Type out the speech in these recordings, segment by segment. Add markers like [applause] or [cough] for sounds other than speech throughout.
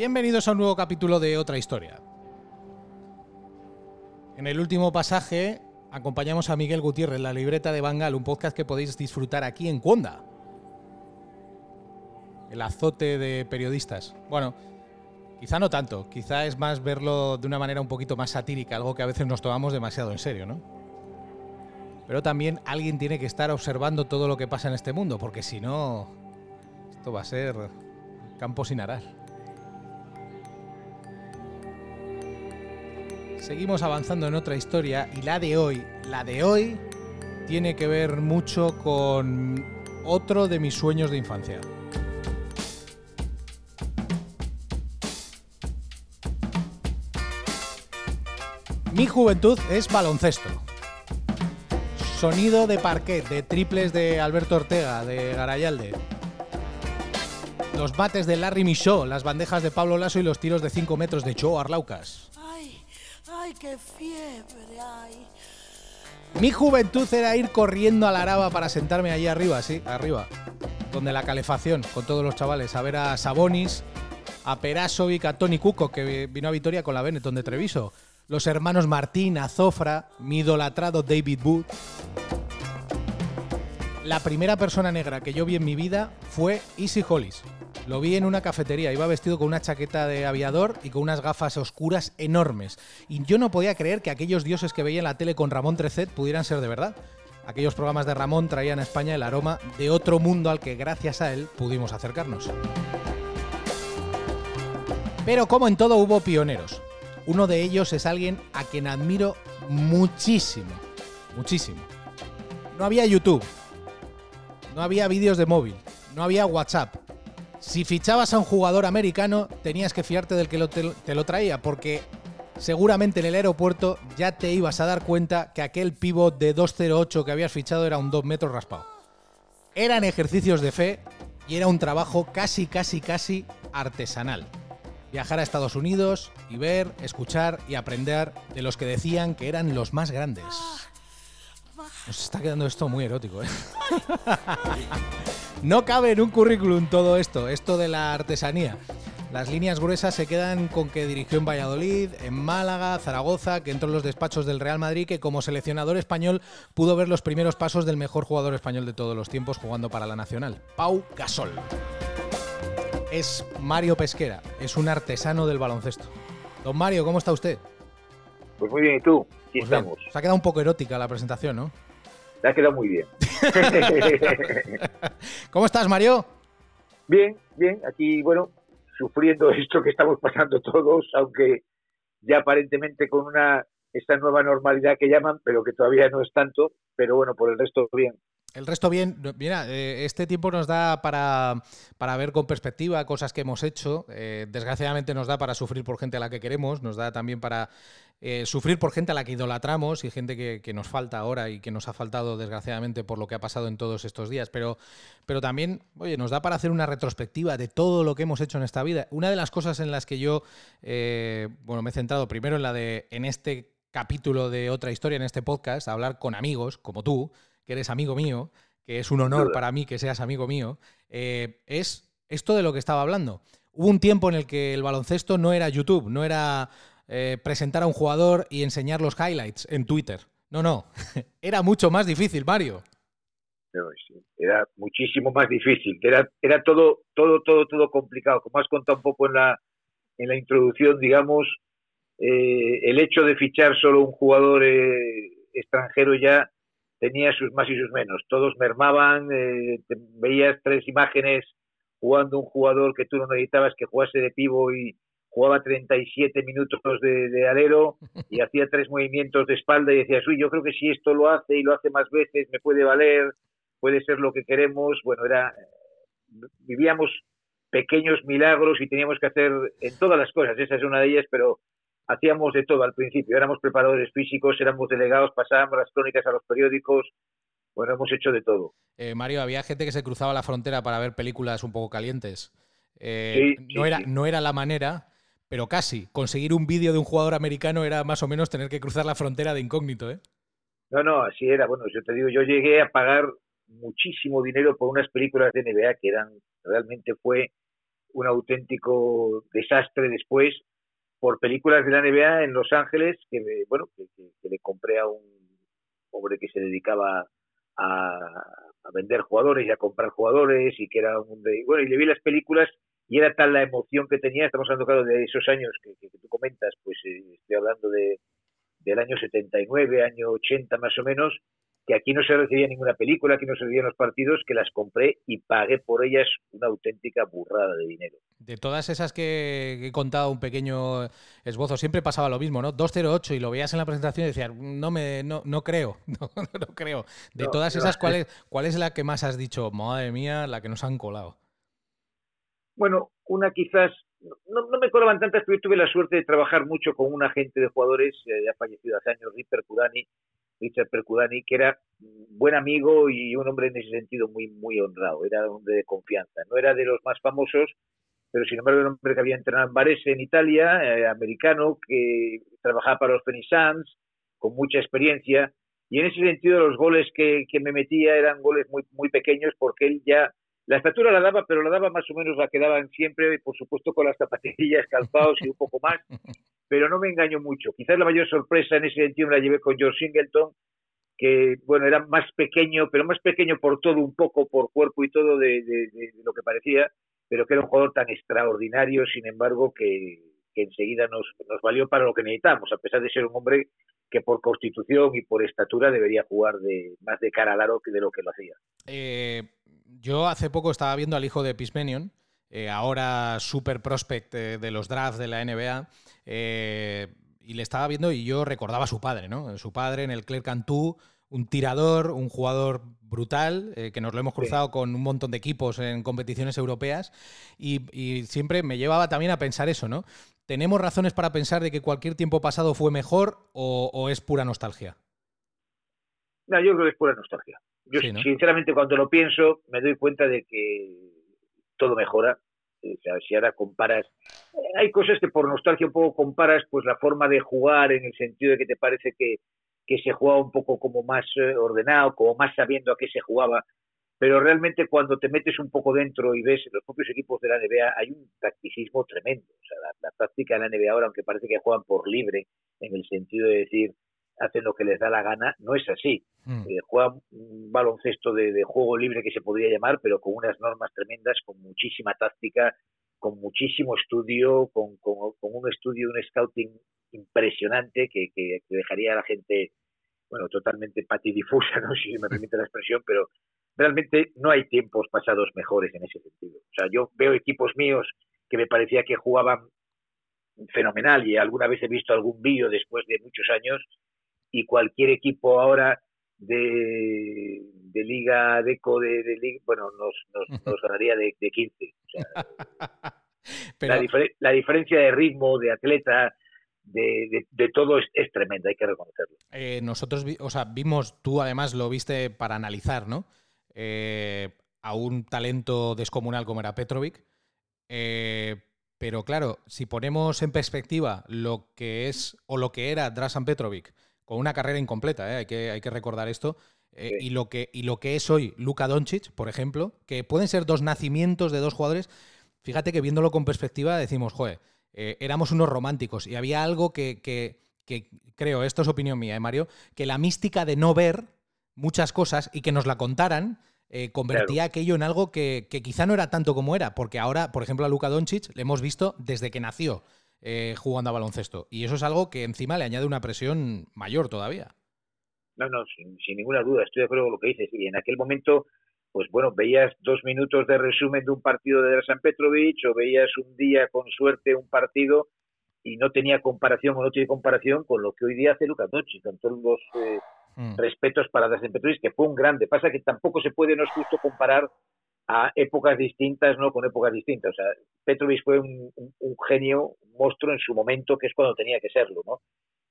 Bienvenidos a un nuevo capítulo de Otra Historia. En el último pasaje acompañamos a Miguel Gutiérrez, la libreta de Bangal, un podcast que podéis disfrutar aquí en Cuonda. El azote de periodistas. Bueno, quizá no tanto, quizá es más verlo de una manera un poquito más satírica, algo que a veces nos tomamos demasiado en serio, ¿no? Pero también alguien tiene que estar observando todo lo que pasa en este mundo, porque si no, esto va a ser campo sin arar. Seguimos avanzando en otra historia y la de hoy, la de hoy tiene que ver mucho con otro de mis sueños de infancia. Mi juventud es baloncesto. Sonido de parquet, de triples de Alberto Ortega, de Garayalde. Los bates de Larry Michaud, las bandejas de Pablo Lasso y los tiros de 5 metros de Joe Arlaucas. Ay, qué fiebre. Mi juventud era ir corriendo a la araba para sentarme allí arriba, sí, arriba. Donde la calefacción, con todos los chavales, a ver a Sabonis, a Perasovic, a Tony Cuco, que vino a Vitoria con la Benetton de Treviso, los hermanos Martín, Azofra, mi idolatrado David Wood. La primera persona negra que yo vi en mi vida fue Easy Hollis. Lo vi en una cafetería, iba vestido con una chaqueta de aviador y con unas gafas oscuras enormes. Y yo no podía creer que aquellos dioses que veía en la tele con Ramón Trecet pudieran ser de verdad. Aquellos programas de Ramón traían a España el aroma de otro mundo al que gracias a él pudimos acercarnos. Pero como en todo hubo pioneros. Uno de ellos es alguien a quien admiro muchísimo. Muchísimo. No había YouTube. No había vídeos de móvil. No había WhatsApp. Si fichabas a un jugador americano, tenías que fiarte del que te, te lo traía, porque seguramente en el aeropuerto ya te ibas a dar cuenta que aquel pivot de 208 que habías fichado era un 2 metros raspado. Eran ejercicios de fe y era un trabajo casi, casi, casi artesanal. Viajar a Estados Unidos y ver, escuchar y aprender de los que decían que eran los más grandes. Nos está quedando esto muy erótico, ¿eh? [laughs] No cabe en un currículum todo esto, esto de la artesanía. Las líneas gruesas se quedan con que dirigió en Valladolid, en Málaga, Zaragoza, que entró en los despachos del Real Madrid, que como seleccionador español pudo ver los primeros pasos del mejor jugador español de todos los tiempos jugando para la Nacional, Pau Gasol. Es Mario Pesquera, es un artesano del baloncesto. Don Mario, ¿cómo está usted? Pues muy bien, ¿y tú? Aquí Pues bien. estamos. Se ha quedado un poco erótica la presentación, ¿no? Te ha quedado muy bien. [laughs] ¿Cómo estás, Mario? bien, bien. Aquí, bueno, sufriendo [laughs] esto que estamos pasando todos, aunque ya aparentemente con una esta nueva normalidad que llaman, pero que todavía no es tanto. Pero bueno, por el resto bien. El resto bien. Mira, eh, este tiempo nos da para, para ver con perspectiva cosas que hemos hecho. Eh, desgraciadamente nos da para sufrir por gente a la que queremos, nos da también para eh, sufrir por gente a la que idolatramos y gente que, que nos falta ahora y que nos ha faltado desgraciadamente por lo que ha pasado en todos estos días. Pero, pero también, oye, nos da para hacer una retrospectiva de todo lo que hemos hecho en esta vida. Una de las cosas en las que yo, eh, bueno, me he centrado primero en la de, en este capítulo de otra historia, en este podcast, hablar con amigos como tú, que eres amigo mío, que es un honor para mí que seas amigo mío, eh, es esto de lo que estaba hablando. Hubo un tiempo en el que el baloncesto no era YouTube, no era eh, presentar a un jugador y enseñar los highlights en Twitter. No, no. [laughs] Era mucho más difícil, Mario. Era muchísimo más difícil. Era, era todo, todo, todo, todo complicado. Como has contado un poco en la, en la introducción, digamos, eh, el hecho de fichar solo un jugador eh, extranjero ya tenía sus más y sus menos. Todos mermaban, veías tres imágenes jugando un jugador que tú no necesitabas que jugase de pivo y jugaba 37 minutos de, de alero y [laughs] hacía tres movimientos de espalda y decías, uy, yo creo que si esto lo hace y lo hace más veces me puede valer, puede ser lo que queremos. Bueno, era vivíamos pequeños milagros y teníamos que hacer en todas las cosas, esa es una de ellas, pero hacíamos de todo al principio. Éramos preparadores físicos, éramos delegados, pasábamos las crónicas a los periódicos, bueno, hemos hecho de todo. Eh, Mario, había gente que se cruzaba la frontera para ver películas un poco calientes. Eh, Sí, no, sí, era, sí. no era la manera, pero casi. Conseguir un vídeo de un jugador americano era más o menos tener que cruzar la frontera de incógnito, ¿eh? No, no, así era. Bueno, yo te digo, yo llegué a pagar muchísimo dinero por unas películas de NBA que eran, realmente fue un auténtico desastre después por películas de la NBA en Los Ángeles que, bueno, que, le compré a un hombre que se dedicaba a, vender jugadores y a comprar jugadores y que era un de, bueno y le vi las películas y era tal la emoción que tenía estamos hablando claro de esos años que, tú comentas pues eh, estoy hablando de del año 79 año 80 más o menos que aquí no se recibía ninguna película, aquí no se recibían los partidos, que las compré y pagué por ellas una auténtica burrada de dinero. De todas esas que he contado un pequeño esbozo, siempre pasaba lo mismo, ¿no? 208 y lo veías en la presentación y decías, no me no, no creo, [laughs] no, no creo. De todas esas, ¿cuál es, ¿cuál es la que más has dicho, madre mía, la que nos han colado? Bueno, una quizás, no, me colaban tantas, pero yo tuve la suerte de trabajar mucho con un agente de jugadores, eh, ya fallecido hace años, Ripper Kudani, Richard Percudani, que era buen amigo y un hombre en ese sentido muy, muy honrado, era un hombre de confianza. No era de los más famosos, pero sin embargo era un hombre que había entrenado en Varese, en Italia, eh, americano, que trabajaba para los Phoenix Suns, con mucha experiencia, y en ese sentido los goles que, que me metía eran goles muy, muy pequeños porque él ya la estatura la daba, pero la daba más o menos la que daban siempre, por supuesto con las zapatillas calzados y un poco más, [laughs] pero no me engaño mucho. Quizás la mayor sorpresa en ese sentido me la llevé con George Singleton, que bueno, era más pequeño, pero más pequeño por todo, un poco por cuerpo y todo de, lo que parecía, pero que era un jugador tan extraordinario, sin embargo, que, enseguida nos, nos valió para lo que necesitamos, a pesar de ser un hombre que por constitución y por estatura debería jugar de más de cara al aro que de lo que lo hacía. Eh, yo hace poco estaba viendo al hijo de Pismenion, eh, ahora super prospect de, los drafts de la NBA, eh, y le estaba viendo y yo recordaba a su padre, ¿no? Su padre en el Claire Cantú, un tirador, un jugador brutal, eh, que nos lo hemos cruzado con un montón de equipos en competiciones europeas, y, siempre me llevaba también a pensar eso, ¿no? ¿Tenemos razones para pensar de que cualquier tiempo pasado fue mejor o, es pura nostalgia? No, yo creo que es pura nostalgia. Yo, sinceramente, cuando lo pienso, me doy cuenta de que todo mejora. O sea, si ahora comparas, hay cosas que por nostalgia un poco comparas, pues la forma de jugar en el sentido de que te parece que, que se jugaba un poco como más eh, ordenado, como más sabiendo a qué se jugaba. Pero realmente cuando te metes un poco dentro y ves los propios equipos de la NBA, hay un tacticismo tremendo. La, táctica de la NBA ahora, aunque parece que juegan por libre, en el sentido de decir, hacen lo que les da la gana, no es así. Mm. Eh, juegan un baloncesto de, juego libre que se podría llamar, pero con unas normas tremendas, con muchísima táctica, con muchísimo estudio, con, un estudio, un scouting impresionante que, dejaría a la gente, bueno, totalmente patidifusa, [laughs] ¿no? si me permite la expresión, pero realmente no hay tiempos pasados mejores en ese sentido. O sea, yo veo equipos míos que me parecía que jugaban fenomenal y alguna vez he visto algún vídeo después de muchos años y cualquier equipo ahora de, de Liga Deco, de, de bueno, nos, [laughs] nos, ganaría de, de 15. [laughs] la, diferencia de ritmo, de atleta, de, de, todo es, tremenda, hay que reconocerlo. Eh, nosotros, o sea, vimos, tú además lo viste para analizar, ¿no? Eh, a un talento descomunal como era Petrovic. Eh, pero claro, si ponemos en perspectiva lo que es o lo que era Drasan Petrovic con una carrera incompleta, ¿eh? hay, que, hay que recordar esto. Eh, y, lo que, y lo que es hoy Luka Doncic, por ejemplo, que pueden ser dos nacimientos de dos jugadores. Fíjate que viéndolo con perspectiva decimos, joder, eh, éramos unos románticos y había algo que, que, creo, esto es opinión mía, ¿eh, Mario, que la mística de no ver muchas cosas y que nos la contaran convertía aquello en algo que, que, quizá no era tanto como era, porque ahora, por ejemplo, a Luka Doncic le hemos visto desde que nació. Eh, jugando a baloncesto. Y eso es algo que encima le añade una presión mayor todavía. No, no, sin, ninguna duda, estoy de acuerdo con lo que dices. Y en aquel momento, pues bueno, veías dos minutos de resumen de un partido de San Petrovic o veías un día con suerte un partido y no tenía comparación o no tiene comparación con lo que hoy día hace Lucas Doncic, con todos los eh, hmm. respetos para Drazen Petrovic, que fue un grande. Pasa que tampoco se puede, no es justo comparar a épocas distintas, ¿no? Con épocas distintas. O sea, Petrovic fue un, genio, un monstruo en su momento, que es cuando tenía que serlo, ¿no?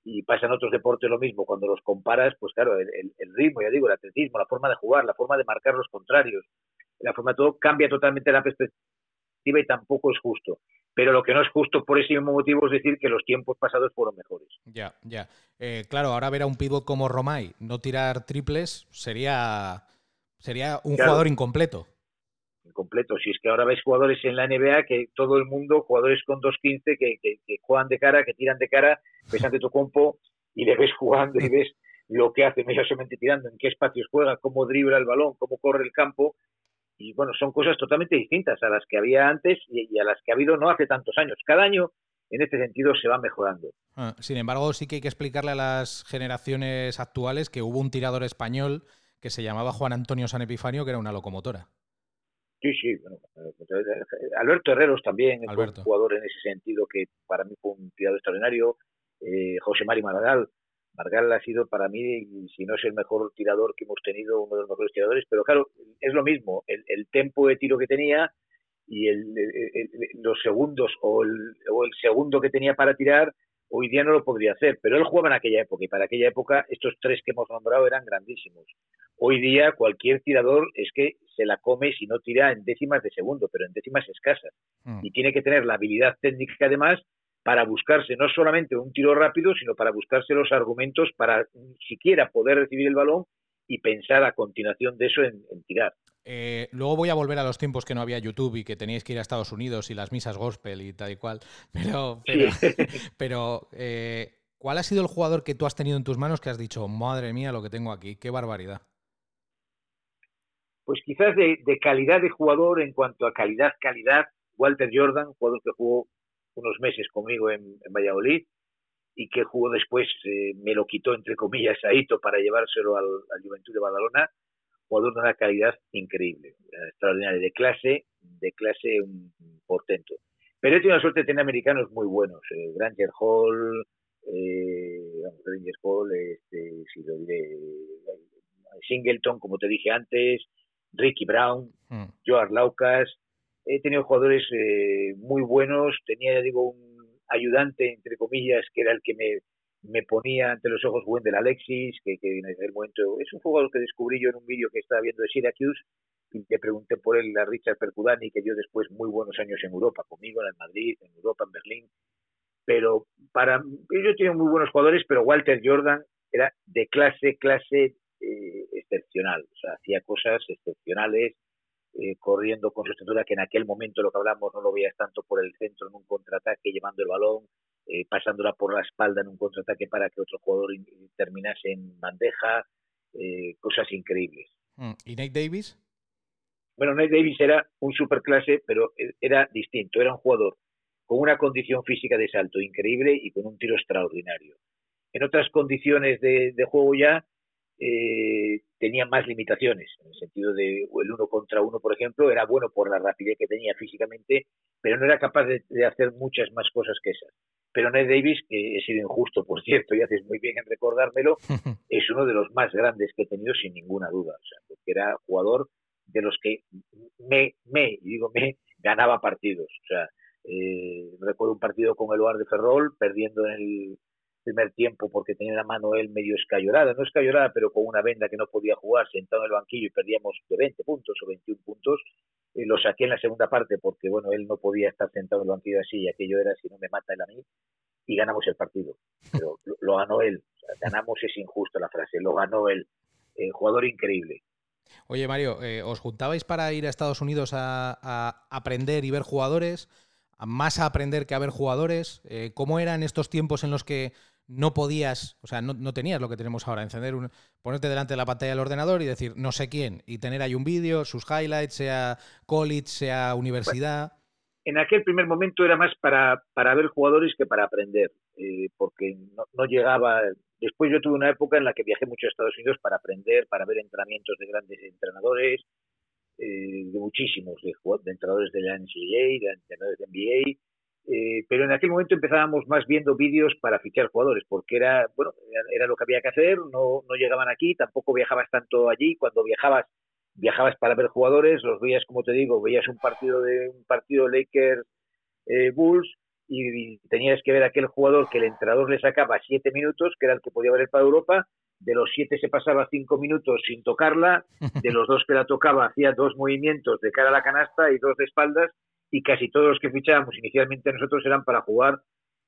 Y pasa en otros deportes lo mismo. Cuando los comparas, pues claro, el, ritmo, ya digo, el atletismo, la forma de jugar, la forma de marcar los contrarios, la forma de todo cambia totalmente la perspectiva y tampoco es justo. Pero lo que no es justo por ese mismo motivo es decir que los tiempos pasados fueron mejores. Ya, ya. Eh, claro, ahora ver a un pivot como Romay no tirar triples sería, sería un jugador incompleto. incompleto. Si es que ahora ves jugadores en la NBA que todo el mundo, jugadores con 2.15 que, que, que juegan de cara, que tiran de cara, [laughs] ves ante tu compo y le ves jugando y ves lo que hace, no solamente tirando, en qué espacios juega, cómo dribla el balón, cómo corre el campo. Y bueno, son cosas totalmente distintas a las que había antes y, a las que ha habido no hace tantos años. Cada año, en este sentido, se va mejorando. Ah, sin embargo, sí que hay que explicarle a las generaciones actuales que hubo un tirador español que se llamaba Juan Antonio San Epifanio, que era una locomotora. Sí, sí. Bueno, Alberto Herreros también un jugador en ese sentido que para mí fue un tirador extraordinario. Eh, José Mari Maragall. Maragall ha sido para mí, si no es el mejor tirador que hemos tenido, uno de los mejores tiradores, pero claro, es lo mismo, el, el tempo de tiro que tenía y el, los segundos o el, o el segundo que tenía para tirar hoy día no lo podría hacer, pero él jugaba en aquella época y para aquella época estos tres que hemos nombrado eran grandísimos. Hoy día cualquier tirador es que se la come si no tira en décimas de segundo, pero en décimas escasas. Mm. Y tiene que tener la habilidad técnica además para buscarse no solamente un tiro rápido, sino para buscarse los argumentos para siquiera poder recibir el balón y pensar a continuación de eso en, tirar. Eh, luego voy a volver a los tiempos que no había YouTube y que teníais que ir a Estados Unidos y las misas gospel y tal y cual. [laughs] Pero, [laughs] pero, eh, ¿cuál ha sido el jugador que tú has tenido en tus manos que has dicho, madre mía, lo que tengo aquí? ¡Qué barbaridad! Pues quizás de, calidad de jugador en cuanto a calidad, calidad, Walter Jordan, jugador que jugó unos meses conmigo en, Valladolid y que jugó después, eh, me lo quitó entre comillas a Ito para llevárselo al, Juventud de Badalona, jugador de una calidad increíble, extraordinaria, de clase, de clase un, portento. Pero he tenido la suerte de tener americanos muy buenos, eh, Granger Hall, eh, Granger Hall, este, si lo diré, Singleton, como te dije antes, Ricky Brown, mm. Joar Laucas, he tenido jugadores eh, muy buenos, tenía, digo, un ayudante, entre comillas, que era el que me, me ponía ante los ojos Wendell Alexis, que, que en aquel momento es un jugador que descubrí yo en un vídeo que estaba viendo de Syracuse, y le pregunté por él a Richard Percudani, que dio después muy buenos años en Europa, conmigo en Madrid, en Europa, en Berlín. Pero para yo tenía muy buenos jugadores, pero Walter Jordan era de clase, clase eh, excepcional. O sea, hacía cosas excepcionales, eh, corriendo con su estatura, que en aquel momento lo que hablamos no lo veías tanto por el centro en un contraataque, llevando el balón, eh, pasándola por la espalda en un contraataque para que otro jugador terminase en bandeja, eh, cosas increíbles. Mm, ¿Y Nate Davis? Bueno, Nate Davis era un superclase, pero era distinto, era un jugador con una condición física de salto increíble y con un tiro extraordinario. En otras condiciones de juego ya, eh, tenía más limitaciones, en el sentido de el uno contra uno, por ejemplo, era bueno por la rapidez que tenía físicamente, pero no era capaz de, hacer muchas más cosas que esas. Pero Ned Davis, que he sido injusto, por cierto, y haces muy bien en recordármelo, [laughs] es uno de los más grandes que he tenido sin ninguna duda, o sea, porque era jugador de los que me, me, y digo me, ganaba partidos. O sea, eh, recuerdo un partido con el de Ferrol, perdiendo en el primer tiempo porque tenía la mano él medio escayolada, no escayolada, pero con una venda que no podía jugar, sentado en el banquillo y perdíamos de 20 puntos o 21 puntos. Eh, lo saqué en la segunda parte porque, bueno, él no podía estar sentado en el banquillo así y aquello era si no me mata él a mí y ganamos el partido. Pero [laughs] lo, ganó él. ganamos es injusto la frase, lo ganó él. Eh, jugador increíble. Oye, Mario, eh, ¿os juntabais para ir a Estados Unidos a, aprender y ver jugadores? ¿Más a aprender que a ver jugadores? ¿Cómo eran estos tiempos en los que no podías, o sea, no, tenías lo que tenemos ahora, encender un, ponerte delante de la pantalla del ordenador y decir no sé quién, y tener ahí un vídeo, sus highlights, sea college, sea universidad. En aquel primer momento era más para, para ver jugadores que para aprender, eh, porque no, llegaba. Después yo tuve una época en la que viajé mucho a Estados Unidos para aprender, para ver entrenamientos de grandes entrenadores, eh, de muchísimos, de, de entrenadores de la NCAA, de entrenadores de NBA, eh, pero en aquel momento empezábamos más viendo vídeos para fichar jugadores, porque era, bueno, era, lo que había que hacer, no, no llegaban aquí, tampoco viajabas tanto allí, cuando viajabas, viajabas para ver jugadores, los veías, como te digo, veías un partido de un partido Lakers eh, Bulls y, tenías que ver aquel jugador que el entrenador le sacaba siete minutos, que era el que podía valer para Europa, de los siete se pasaba cinco minutos sin tocarla, de los dos que la tocaba hacía dos movimientos de cara a la canasta y dos de espaldas y casi todos los que fichábamos inicialmente nosotros eran para jugar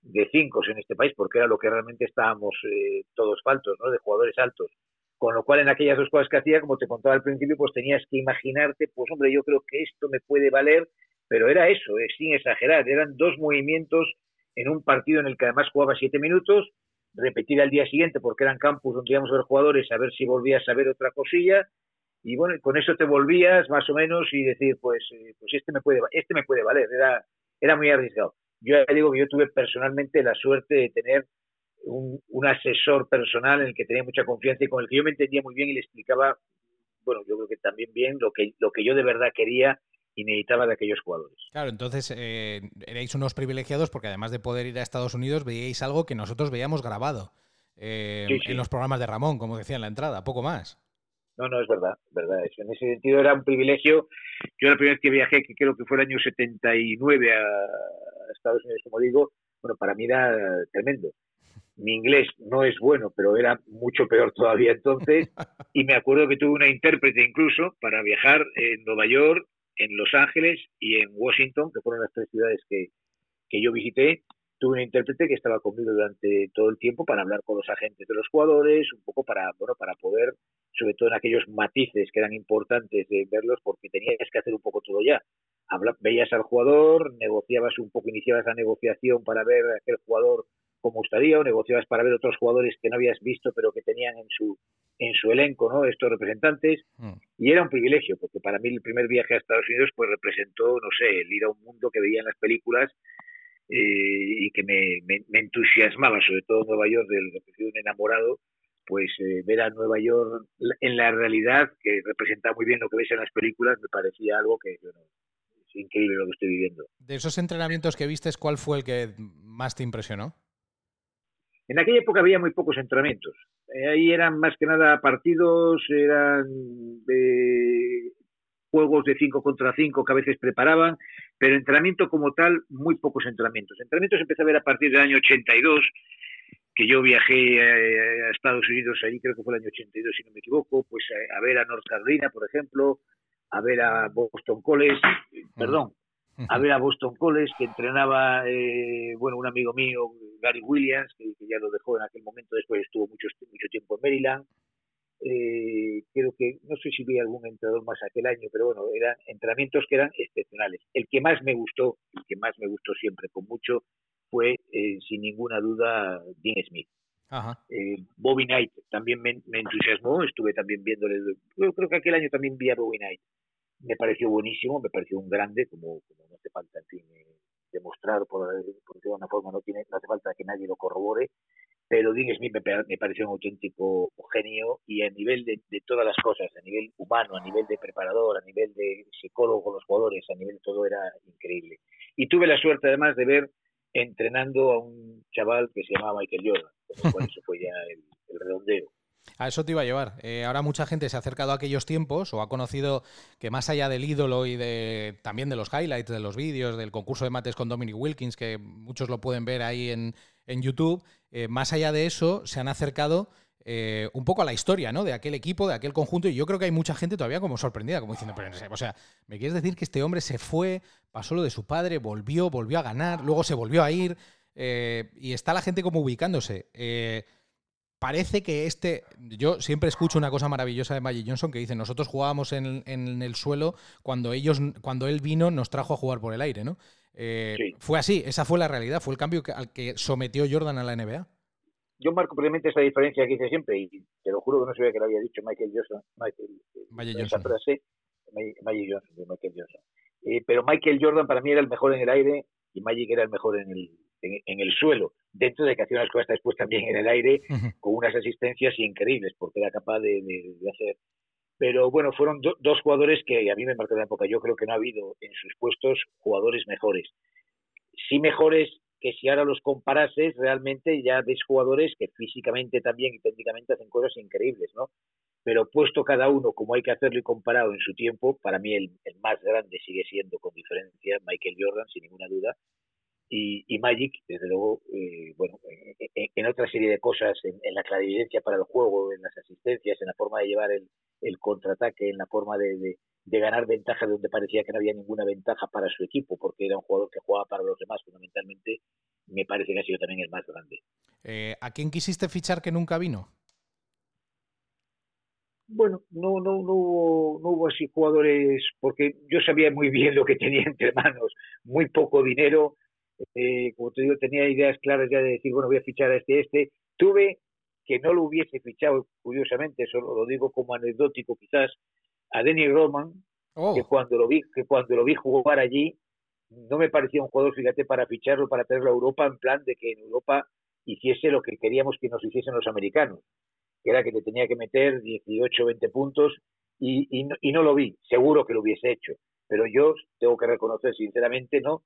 de cinco en este país, porque era lo que realmente estábamos eh, todos faltos, ¿no? De jugadores altos. con lo cual en aquellas dos cosas que hacía, como te contaba al principio, pues tenías que imaginarte, pues hombre, yo creo que esto me puede valer, pero era eso, eh, sin exagerar, eran dos movimientos en un partido en el que además jugaba siete minutos, repetir al día siguiente porque eran campus donde íbamos a ver jugadores a ver si volvías a ver otra cosilla y bueno, con eso te volvías más o menos y decir, pues, eh, pues este me puede, este me puede valer, era, era muy arriesgado. Yo ya digo que yo tuve personalmente la suerte de tener un, un, asesor personal en el que tenía mucha confianza y con el que yo me entendía muy bien y le explicaba, bueno, yo creo que también bien lo que, lo que yo de verdad quería y necesitaba de aquellos jugadores. Claro, entonces eh, erais unos privilegiados porque además de poder ir a Estados Unidos veíais algo que nosotros veíamos grabado eh, sí, sí. en los programas de Ramón, como decía en la entrada, poco más. No, no, es verdad, verdad. En ese sentido era un privilegio. Yo la primera vez que viajé, que creo que fue el año 79 a Estados Unidos, como digo, bueno, para mí era tremendo mi inglés no es bueno, pero era mucho peor todavía entonces, [laughs] y me acuerdo que tuve una intérprete incluso para viajar en Nueva York, en Los Ángeles y en Washington, que fueron las tres ciudades que, que yo visité, tuve una intérprete que estaba conmigo durante todo el tiempo para hablar con los agentes de los jugadores, un poco para, bueno, para poder, sobre todo en aquellos matices que eran importantes de verlos, porque tenías que hacer un poco todo ya. Habla, veías al jugador, negociabas un poco, iniciabas la negociación para ver a aquel jugador como gustaría o negociabas para ver otros jugadores que no habías visto pero que tenían en su en su elenco no estos representantes mm. y era un privilegio porque para mí el primer viaje a Estados Unidos pues representó no sé el ir a un mundo que veía en las películas eh, y que me, me, me, entusiasmaba sobre todo Nueva York del que un enamorado pues eh, ver a Nueva York en la realidad que representa muy bien lo que ves en las películas me parecía algo que es increíble lo que estoy viviendo de esos entrenamientos que vistes cuál fue el que más te impresionó en aquella época había muy pocos entrenamientos. Eh, ahí eran más que nada partidos, eran de juegos de 5 contra 5 que a veces preparaban, pero entrenamiento como tal, muy pocos entrenamientos. Entrenamientos empecé a ver a partir del año 82, que yo viajé a Estados Unidos, ahí creo que fue el año 82, si no me equivoco, pues a, ver a North Carolina, por ejemplo, a ver a Boston College, perdón, a ver a Boston College, que entrenaba, eh, bueno, un amigo mío, Gary Williams, que, que, ya lo dejó en aquel momento, después estuvo mucho, mucho tiempo en Maryland. Eh, creo que, no sé si vi algún entrenador más aquel año, pero bueno, eran entrenamientos que eran excepcionales. El que más me gustó, el que más me gustó siempre con mucho, fue, eh, sin ninguna duda, Dean Smith. Ajá. Eh, Bobby Knight también me, me, entusiasmó, estuve también viéndole, yo creo que aquel año también vi a Bobby Knight me pareció buenísimo, me pareció un grande, como, como no hace falta, en fin, eh, demostrar por, por de una forma, no, tiene, no hace falta que nadie lo corrobore, pero Dean Smith me, me pareció un auténtico genio y a nivel de, de, todas las cosas, a nivel humano, a nivel de preparador, a nivel de psicólogo con los jugadores, a nivel de todo era increíble. Y tuve la suerte además de ver entrenando a un chaval que se llamaba Michael Jordan, con el cual [laughs] eso fue ya el, el redondeo. A eso te iba a llevar. Eh, ahora mucha gente se ha acercado a aquellos tiempos o ha conocido que más allá del ídolo y de también de los highlights, de los vídeos, del concurso de mates con Dominic Wilkins, que muchos lo pueden ver ahí en, en YouTube, eh, más allá de eso se han acercado eh, un poco a la historia, ¿no? De aquel equipo, de aquel conjunto, y yo creo que hay mucha gente todavía como sorprendida, como diciendo, pero, o sea, ¿me quieres decir que este hombre se fue, pasó lo de su padre, volvió, volvió a ganar, luego se volvió a ir, y está la gente como ubicándose? parece que este. Yo siempre escucho una cosa maravillosa de Magic Johnson que dice: nosotros jugábamos en, en, el suelo cuando ellos, cuando él vino, nos trajo a jugar por el aire, ¿no? Eh, sí. Fue así, esa fue la realidad, fue el cambio que, al que sometió Jordan a la NBA. Yo marco previamente esa diferencia que hice siempre, y te lo juro que no sabía que lo había dicho Michael Johnson, Michael, Magic Johnson. Esa frase, Magic Johnson, de Michael Johnson. Eh, pero Michael Jordan para mí era el mejor en el aire y Magic era el mejor en el, en, en, el suelo, dentro de que hacía unas cosas después también en el aire, uh -huh. con unas asistencias increíbles, porque era capaz de, de, de hacer. Pero bueno, fueron do, dos jugadores que a mí me marcaron la época. Yo creo que no ha habido en sus puestos jugadores mejores. Sí mejores que si ahora los comparases, realmente ya ves jugadores que físicamente también y técnicamente hacen cosas increíbles, ¿no? Pero puesto cada uno como hay que hacerlo y comparado en su tiempo, para mí el, más grande sigue siendo con diferencia Michael Jordan, sin ninguna duda, y, Magic, desde luego, eh, bueno, en, en, otra serie de cosas, en, la clarividencia para el juego, en las asistencias, en la forma de llevar el, contraataque, en la forma de, de, ganar ventaja de donde parecía que no había ninguna ventaja para su equipo, porque era un jugador que jugaba para los demás fundamentalmente, me parece que ha sido también el más grande. Eh, ¿A quién quisiste fichar que nunca vino? Bueno, no, no, no, hubo, no hubo así jugadores, porque yo sabía muy bien lo que tenía entre manos, muy poco dinero, eh, como te digo, tenía ideas claras ya de decir, bueno, voy a fichar a este, este. Tuve que no lo hubiese fichado, curiosamente, eso lo digo como anecdótico quizás, a Denny Roman, oh. que cuando lo vi, que cuando lo vi jugar allí, no me parecía un jugador, fíjate, para ficharlo, para traerlo a Europa, en plan de que en Europa hiciese lo que queríamos que nos hiciesen los americanos, que era que te tenía que meter 18, 20 puntos, y, y, no, y no lo vi, seguro que lo hubiese hecho, pero yo tengo que reconocer sinceramente, ¿no?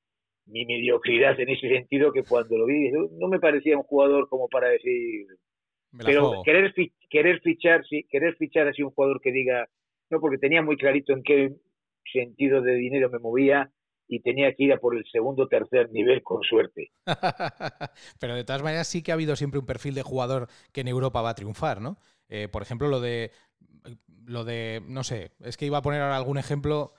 Mi mediocridad en ese sentido, que cuando lo vi, no me parecía un jugador como para decir... Pero querer, querer fichar, sí, querer fichar así un jugador que diga, no, porque tenía muy clarito en qué sentido de dinero me movía, y tenía que ir a por el segundo o tercer nivel con suerte. [laughs] Pero de todas maneras sí que ha habido siempre un perfil de jugador que en Europa va a triunfar, ¿no? Eh, por ejemplo, lo de, lo de, no sé, es que iba a poner ahora algún ejemplo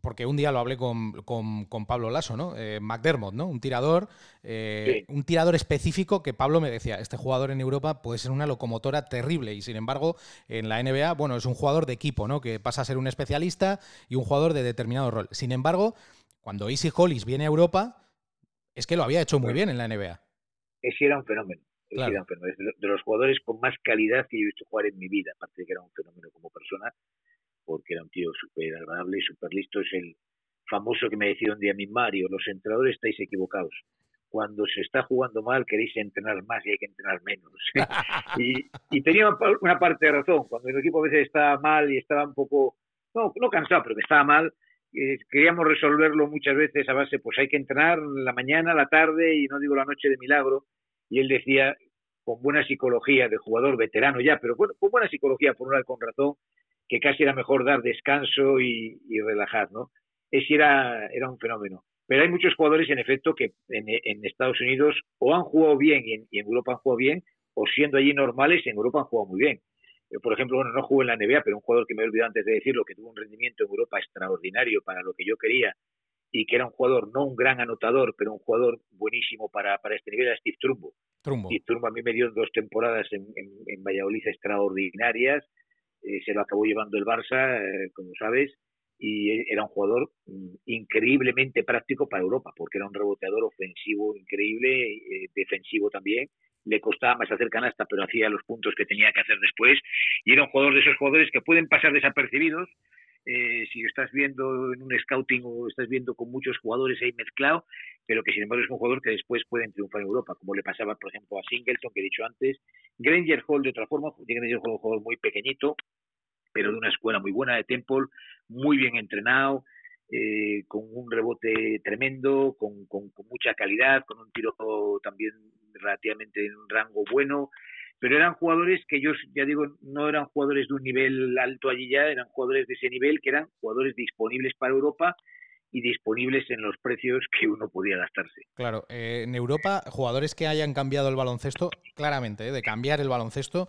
porque un día lo hablé con, Pablo Lasso, ¿no? Eh, McDermott, ¿no? Un tirador, eh, un tirador específico que Pablo me decía, este jugador en Europa puede ser una locomotora terrible y sin embargo en la NBA, bueno, es un jugador de equipo, ¿no? Que pasa a ser un especialista y un jugador de determinado rol. Sin embargo, cuando Easy Hollis viene a Europa, es que lo había hecho muy bien en la NBA. Ese era un fenómeno. Era un fenómeno. De los jugadores con más calidad que yo he visto jugar en mi vida, aparte de que era un fenómeno como persona, porque era un tío súper agradable y súper listo. Es el famoso que me decía un día mi Mario, los entrenadores estáis equivocados. Cuando se está jugando mal queréis entrenar más y hay que entrenar menos. [laughs] y, tenía una parte de razón. Cuando el equipo a veces estaba mal y estaba un poco, no, no cansado, pero que estaba mal, eh, queríamos resolverlo muchas veces a base, pues hay que entrenar la mañana, la tarde y no digo la noche de milagro. Y él decía, con buena psicología de jugador veterano ya, pero bueno, con buena psicología, por una con razón, que casi era mejor dar descanso y, relajar, ¿no? Ese era, era un fenómeno. Pero hay muchos jugadores, en efecto, que en, Estados Unidos o han jugado bien y en, y en Europa han jugado bien, o siendo allí normales, en Europa han jugado muy bien. Eh, por ejemplo, bueno, no jugó en la NBA, pero un jugador que me he olvidado antes de decirlo, que tuvo un rendimiento en Europa extraordinario para lo que yo quería y que era un jugador, no un gran anotador, pero un jugador buenísimo para, para este nivel, era Steve Trumbo. Trumbo. Steve Trumbo a mí me dio dos temporadas en, en, Valladolid extraordinarias, eh, se lo acabó llevando el Barça, eh, como sabes, y era un jugador mm, increíblemente práctico para Europa, porque era un reboteador ofensivo increíble, defensivo también, le costaba más hacer canasta, pero hacía los puntos que tenía que hacer después. Y era un jugador de esos jugadores que pueden pasar desapercibidos. Eh, si estás viendo en un scouting o estás viendo con muchos jugadores ahí mezclado, pero que sin embargo es un jugador que después pueden triunfar en Europa, como le pasaba, por ejemplo, a Singleton, que he dicho antes. Granger Hall, de otra forma, Granger Hall un jugador muy pequeñito, pero de una escuela muy buena de Temple, muy bien entrenado, eh, con un rebote tremendo, con, con, mucha calidad, con un tiro también relativamente en un rango bueno, pero eran jugadores que yo ya digo, no eran jugadores de un nivel alto allí ya, eran jugadores de ese nivel que eran jugadores disponibles para Europa y disponibles en los precios que uno podía gastarse. Claro, eh, en Europa, jugadores que hayan cambiado el baloncesto, claramente, eh, de cambiar el baloncesto,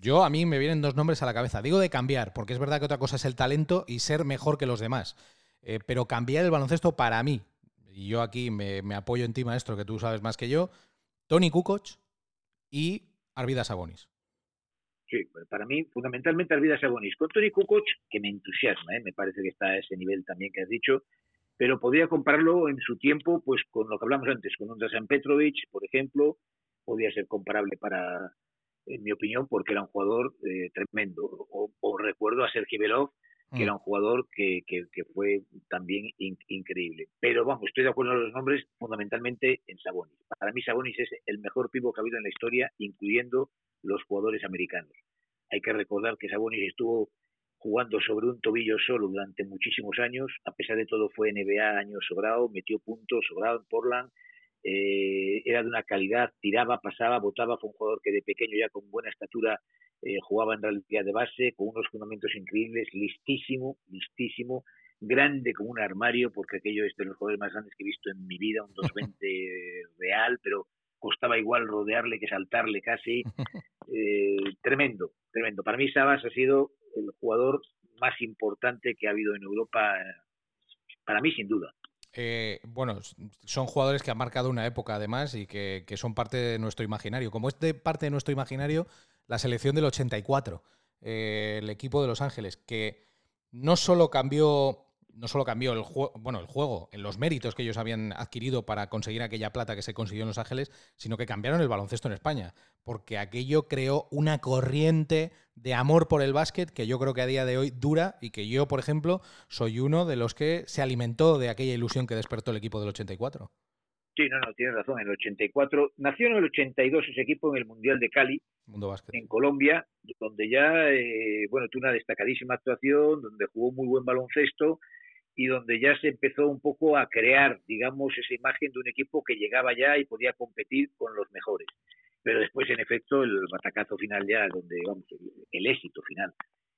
yo a mí me vienen dos nombres a la cabeza. Digo de cambiar, porque es verdad que otra cosa es el talento y ser mejor que los demás. Eh, pero cambiar el baloncesto para mí, y yo aquí me, apoyo en ti, maestro, que tú sabes más que yo, Tony Kukoc y Arvidas Sabonis. Sí, pues para mí, fundamentalmente Arvidas Sabonis. Con Tony Kukoc, que me entusiasma, ¿eh? me parece que está a ese nivel también que has dicho, pero podría compararlo en su tiempo pues con lo que hablamos antes, con un Drasan Petrovic, por ejemplo, podría ser comparable para, en mi opinión, porque era un jugador eh, tremendo. O, recuerdo a Sergei Belov, que era mm. un jugador que, que, fue también increíble. Pero vamos, estoy de acuerdo en los nombres fundamentalmente en Sabonis. Para mí Sabonis es el mejor pivo que ha habido en la historia, incluyendo los jugadores americanos. Hay que recordar que Sabonis estuvo jugando sobre un tobillo solo durante muchísimos años, a pesar de todo fue NBA año sobrado, metió puntos, sobrado en Portland, eh, era de una calidad, tiraba, pasaba, botaba, fue un jugador que de pequeño ya con buena estatura eh, jugaba en realidad de base, con unos fundamentos increíbles, listísimo, listísimo, grande como un armario, porque aquello es de los jugadores más grandes que he visto en mi vida, un 220 [laughs] real, pero costaba igual rodearle que saltarle casi. Eh, tremendo, tremendo. Para mí Sabas ha sido el jugador más importante que ha habido en Europa, para mí sin duda. Eh, bueno, son jugadores que han marcado una época además y que, son parte de nuestro imaginario. Como es de parte de nuestro imaginario, la selección del 84. eh, el equipo de Los Ángeles, que no solo cambió no solo cambió el juego, bueno, el juego, en los méritos que ellos habían adquirido para conseguir aquella plata que se consiguió en Los Ángeles, sino que cambiaron el baloncesto en España, porque aquello creó una corriente de amor por el básquet que yo creo que a día de hoy dura y que yo, por ejemplo, soy uno de los que se alimentó de aquella ilusión que despertó el equipo del 84. Sí, no, no, tienes razón. En el 84, nació en el 82 ese equipo en el Mundial de Cali, Mundo en Colombia, donde ya, eh, bueno, tuvo una destacadísima actuación, donde jugó muy buen baloncesto y donde ya se empezó un poco a crear, digamos, esa imagen de un equipo que llegaba ya y podía competir con los mejores. Pero después, en efecto, el batacazo final ya, donde, vamos, el, éxito final,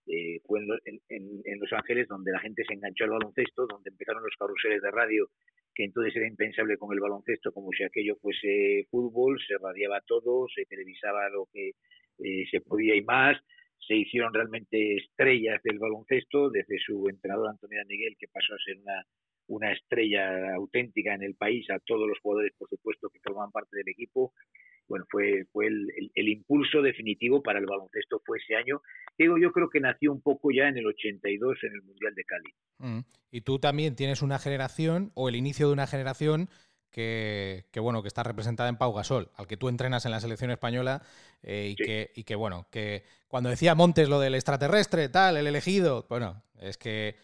eh, fue en, Los Ángeles, donde la gente se enganchó al baloncesto, donde empezaron los carruseles de radio, que entonces era impensable con el baloncesto, como si aquello fuese fútbol, se radiaba todo, se televisaba lo que eh, se podía y más, se hicieron realmente estrellas del baloncesto, desde su entrenador Antonio Miguel, que pasó a ser una, una estrella auténtica en el país, a todos los jugadores, por supuesto, que forman parte del equipo. Bueno, fue, fue el, el, impulso definitivo para el baloncesto fue ese año. Digo, yo creo que nació un poco ya en el 82 en el Mundial de Cali. Mm. Y tú también tienes una generación, o el inicio de una generación, que, que, bueno, que está representada en Pau Gasol, al que tú entrenas en la selección española eh, y, sí. que, y que bueno, que cuando decía Montes lo del extraterrestre, tal, el elegido, bueno, es que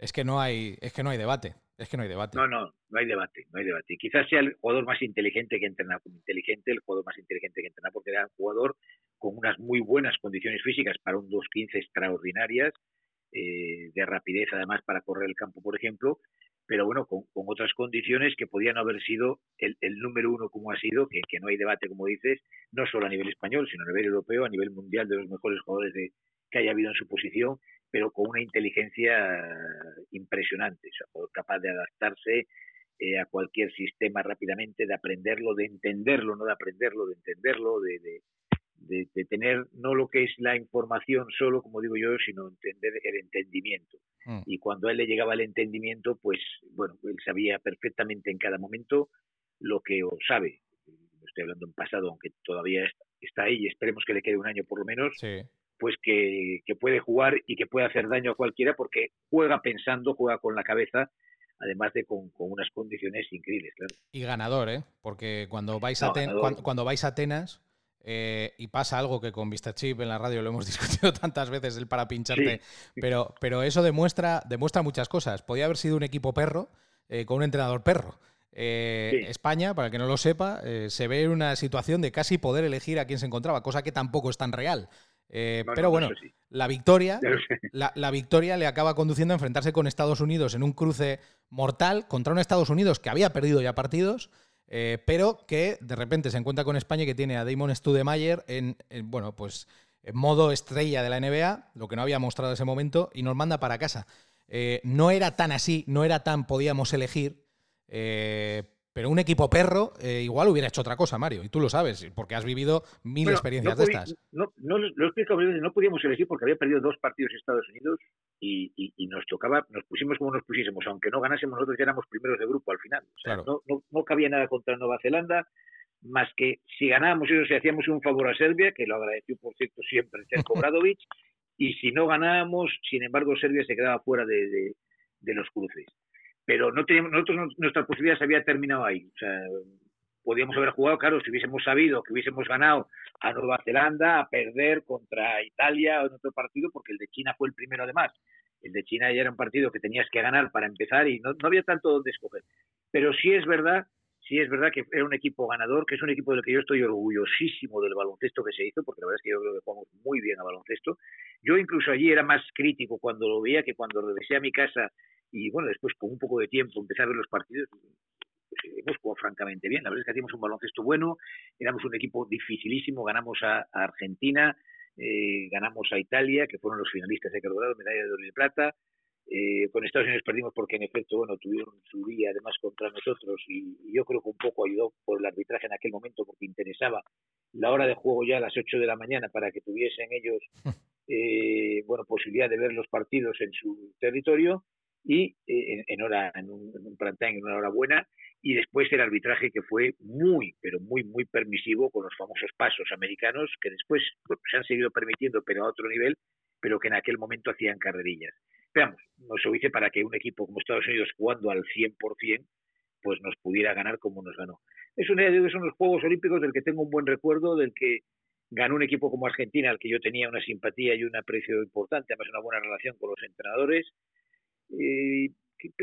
es que no hay, es que no hay debate. Es que no hay debate. No, no, no hay debate, no hay debate. Quizás sea el jugador más inteligente que entrena, inteligente, el jugador más inteligente que entrena, porque era un jugador con unas muy buenas condiciones físicas para un 2.15 extraordinarias, eh, de rapidez además para correr el campo, por ejemplo, pero bueno, con, con otras condiciones que podían haber sido el, el número uno como ha sido, que, no hay debate, como dices, no solo a nivel español, sino a nivel europeo, a nivel mundial, de los mejores jugadores de, que haya habido en su posición, pero con una inteligencia impresionante, o sea, capaz de adaptarse eh, a cualquier sistema rápidamente, de aprenderlo, de entenderlo, no de aprenderlo, de entenderlo, de, de, de, de, tener no lo que es la información solo, como digo yo, sino entender el entendimiento. Mm. Y cuando a él le llegaba el entendimiento, pues bueno, él sabía perfectamente en cada momento lo que o sabe. Estoy hablando en pasado, aunque todavía está ahí y esperemos que le quede un año por lo menos. Sí pues que, que, puede jugar y que puede hacer daño a cualquiera porque juega pensando, juega con la cabeza, además de con, con unas condiciones increíbles, claro. Y ganador, ¿eh? Porque cuando vais a, cuando, vais a Atenas eh, y pasa algo que con Vistachip en la radio lo hemos [laughs] discutido tantas veces, el para pincharte, sí. pero, pero eso demuestra, demuestra muchas cosas. Podía haber sido un equipo perro eh, con un entrenador perro. Eh, sí. España, para el que no lo sepa, se ve en una situación de casi poder elegir a quién se encontraba, cosa que tampoco es tan real. Eh, no, pero no, bueno, sí. la victoria, la, la, victoria le acaba conduciendo a enfrentarse con Estados Unidos en un cruce mortal contra un Estados Unidos que había perdido ya partidos, eh, pero que de repente se encuentra con España que tiene a Damon Studemayer en, en, bueno, pues en modo estrella de la NBA, lo que no había mostrado en ese momento, y nos manda para casa. Eh, no era tan así, no era tan podíamos elegir, eh, pero un equipo perro eh, igual hubiera hecho otra cosa, Mario, y tú lo sabes, porque has vivido mil bueno, experiencias no de estas. No, no, lo explico, no podíamos elegir porque había perdido dos partidos en Estados Unidos y, y, y, nos tocaba, nos pusimos como nos pusiésemos, aunque no ganásemos nosotros ya éramos primeros de grupo al final. O sea, claro. no, no, cabía nada contra Nueva Zelanda, más que si ganábamos eso, si hacíamos un favor a Serbia, que lo agradeció por cierto siempre Cerco [laughs] Bradovic, y si no ganábamos, sin embargo Serbia se quedaba fuera de, de, de los cruces pero no teníamos, nosotros nuestra posibilidad se había terminado ahí. O sea, podíamos haber jugado, claro, si hubiésemos sabido que hubiésemos ganado a Nueva Zelanda, a perder contra Italia en otro partido, porque el de China fue el primero además. El de China ya era un partido que tenías que ganar para empezar y no, no había tanto donde escoger. Pero sí es verdad, sí es verdad que era un equipo ganador, que es un equipo del que yo estoy orgullosísimo del baloncesto que se hizo, porque la verdad es que yo creo que jugamos muy bien a baloncesto. Yo incluso allí era más crítico cuando lo veía que cuando regresé a mi casa y bueno, después con un poco de tiempo empecé a ver los partidos, pues hemos jugado francamente bien. La verdad es que hacíamos un baloncesto bueno, éramos un equipo dificilísimo, ganamos a, Argentina, eh, ganamos a Italia, que fueron los finalistas de Dorado, medalla de oro y plata. Eh, con Estados Unidos perdimos porque en efecto, bueno, tuvieron su día además contra nosotros y, y, yo creo que un poco ayudó por el arbitraje en aquel momento porque interesaba la hora de juego ya a las 8 de la mañana para que tuviesen ellos, [laughs] eh, bueno, posibilidad de ver los partidos en su territorio y eh, en, en, hora, en un, en un en una hora buena, y después el arbitraje que fue muy, pero muy, muy permisivo con los famosos pasos americanos que después se han seguido permitiendo, pero a otro nivel, pero que en aquel momento hacían carrerillas. Veamos, no se hice para que un equipo como Estados Unidos jugando al 100%, pues nos pudiera ganar como nos ganó. Es una idea de son los Juegos Olímpicos del que tengo un buen recuerdo, del que ganó un equipo como Argentina, al que yo tenía una simpatía y un aprecio importante, además una buena relación con los entrenadores. Y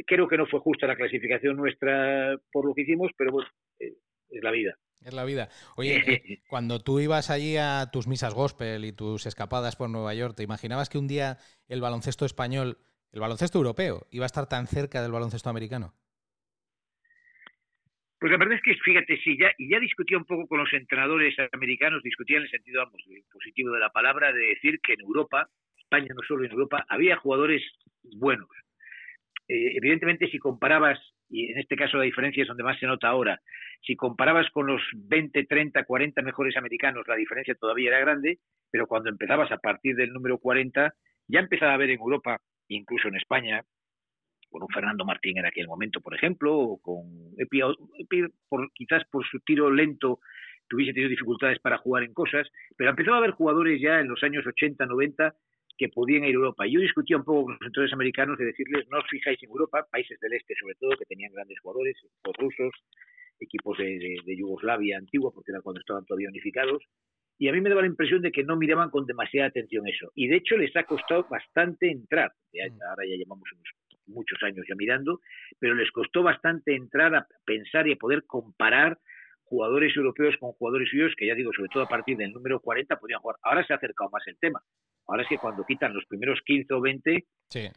creo que no fue justa la clasificación nuestra por lo que hicimos, pero bueno, eh, es la vida. Es la vida. Oye, eh, cuando tú ibas allí a tus misas gospel y tus escapadas por Nueva York, ¿te imaginabas que un día el baloncesto español, el baloncesto europeo, iba a estar tan cerca del baloncesto americano? Pues la verdad es que, fíjate, sí, ya, y ya discutía un poco con los entrenadores americanos, discutía en el sentido, vamos, positivo de la palabra, de decir que en Europa, España no solo en Europa, había jugadores buenos. Eh, evidentemente, si comparabas, y en este caso la diferencia es donde más se nota ahora, si comparabas con los 20, 30, 40 mejores americanos, la diferencia todavía era grande, pero cuando empezabas a partir del número 40, ya empezaba a haber en Europa, incluso en España, con un Fernando Martín en aquel momento, por ejemplo, o con Epi, por, quizás por su tiro lento tuviese tenido dificultades para jugar en cosas, pero empezaba a haber jugadores ya en los años 80, 90 que podían ir a Europa. Y yo discutía un poco con los entrenadores americanos de decirles, no os fijáis en Europa, países del este sobre todo, que tenían grandes jugadores, los rusos, equipos de, Yugoslavia antigua, porque era cuando estaban todavía unificados, y a mí me daba la impresión de que no miraban con demasiada atención eso. Y de hecho les ha costado bastante entrar. Mm. ahora ya llevamos muchos años ya mirando, pero les costó bastante entrar a pensar y a poder comparar jugadores europeos con jugadores suyos, que ya digo, sobre todo a partir del número 40 podían jugar. Ahora se ha acercado más el tema. Ahora es que cuando quitan los primeros 15 o 20,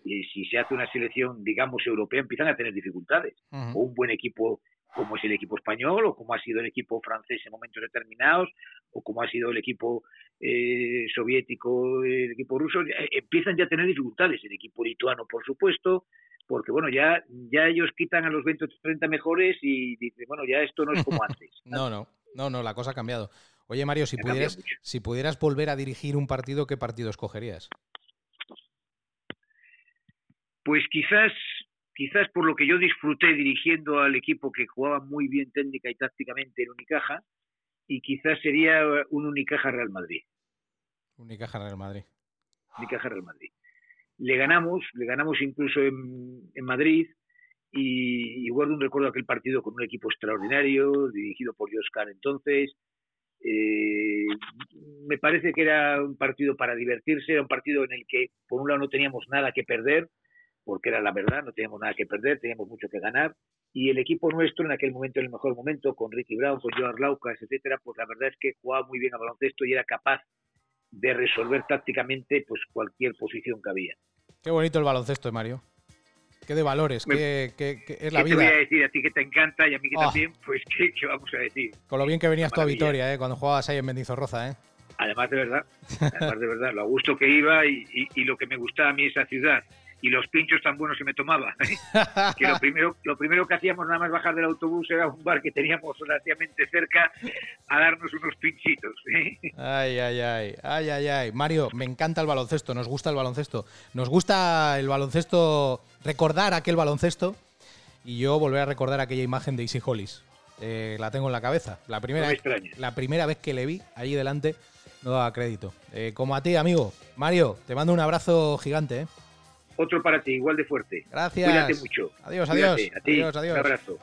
y si se hace una selección, digamos, europea, empiezan a tener dificultades. O un buen equipo como es el equipo español o como ha sido el equipo francés en momentos determinados o como ha sido el equipo eh, soviético, el equipo ruso, empiezan ya a tener dificultades. El equipo lituano, por supuesto, porque bueno, ya, ya ellos quitan a los 20 o 30 mejores y dicen, bueno, ya esto no es como [laughs] antes. no, no, no, no, la cosa ha cambiado. Oye, Mario, si pudieras, si pudieras volver a dirigir un partido, ¿qué partido escogerías? Pues quizás quizás por lo que yo disfruté dirigiendo al equipo que jugaba muy bien técnica y tácticamente en Unicaja, y quizás sería un Unicaja Real Madrid. Unicaja Real Madrid. Unicaja Real Madrid. Le ganamos, le ganamos incluso en, Madrid, y, guardo un recuerdo de aquel partido con un equipo extraordinario, dirigido por Oscar entonces. Eh, me parece que era un partido para divertirse, era un partido en el que por un lado no teníamos nada que perder, porque era la verdad, no teníamos nada que perder, teníamos mucho que ganar. Y el equipo nuestro, en aquel momento, en el mejor momento, con Ricky Brown, con Joan Laucas, etcétera, pues la verdad es que jugaba muy bien a baloncesto y era capaz de resolver tácticamente pues cualquier posición que había. Qué bonito el baloncesto, Mario. Qué de valores, qué, es la vida. te voy a decir? A ti que te encanta y a mí que ah. también, pues ¿qué, vamos a decir. Con lo bien que venías tú a Vitoria, ¿eh? cuando jugabas ahí en Mendizorroza, ¿eh? Además de verdad, [laughs] además de verdad, lo a gusto que iba y, y lo que me gustaba a mí esa ciudad y los pinchos tan buenos que me tomaba. ¿eh? [laughs] que lo [laughs] primero, lo primero que hacíamos nada más bajar del autobús era un bar que teníamos relativamente cerca a darnos unos pinchitos. ¿eh? Ay, ay, ay, ay, ay, ay. Mario, me encanta el baloncesto, nos gusta el baloncesto. Nos gusta el baloncesto, recordar aquel baloncesto y yo volver a recordar aquella imagen de Easy Hollis. Eh, la tengo en la cabeza. La primera, vez, la primera vez que le vi allí delante no daba crédito. como a ti, amigo. Mario, te mando un abrazo gigante. ¿eh? Otro para ti, igual de fuerte. Gracias. Cuídate mucho. Adiós, adiós. A ti. Adiós, adiós. Un abrazo.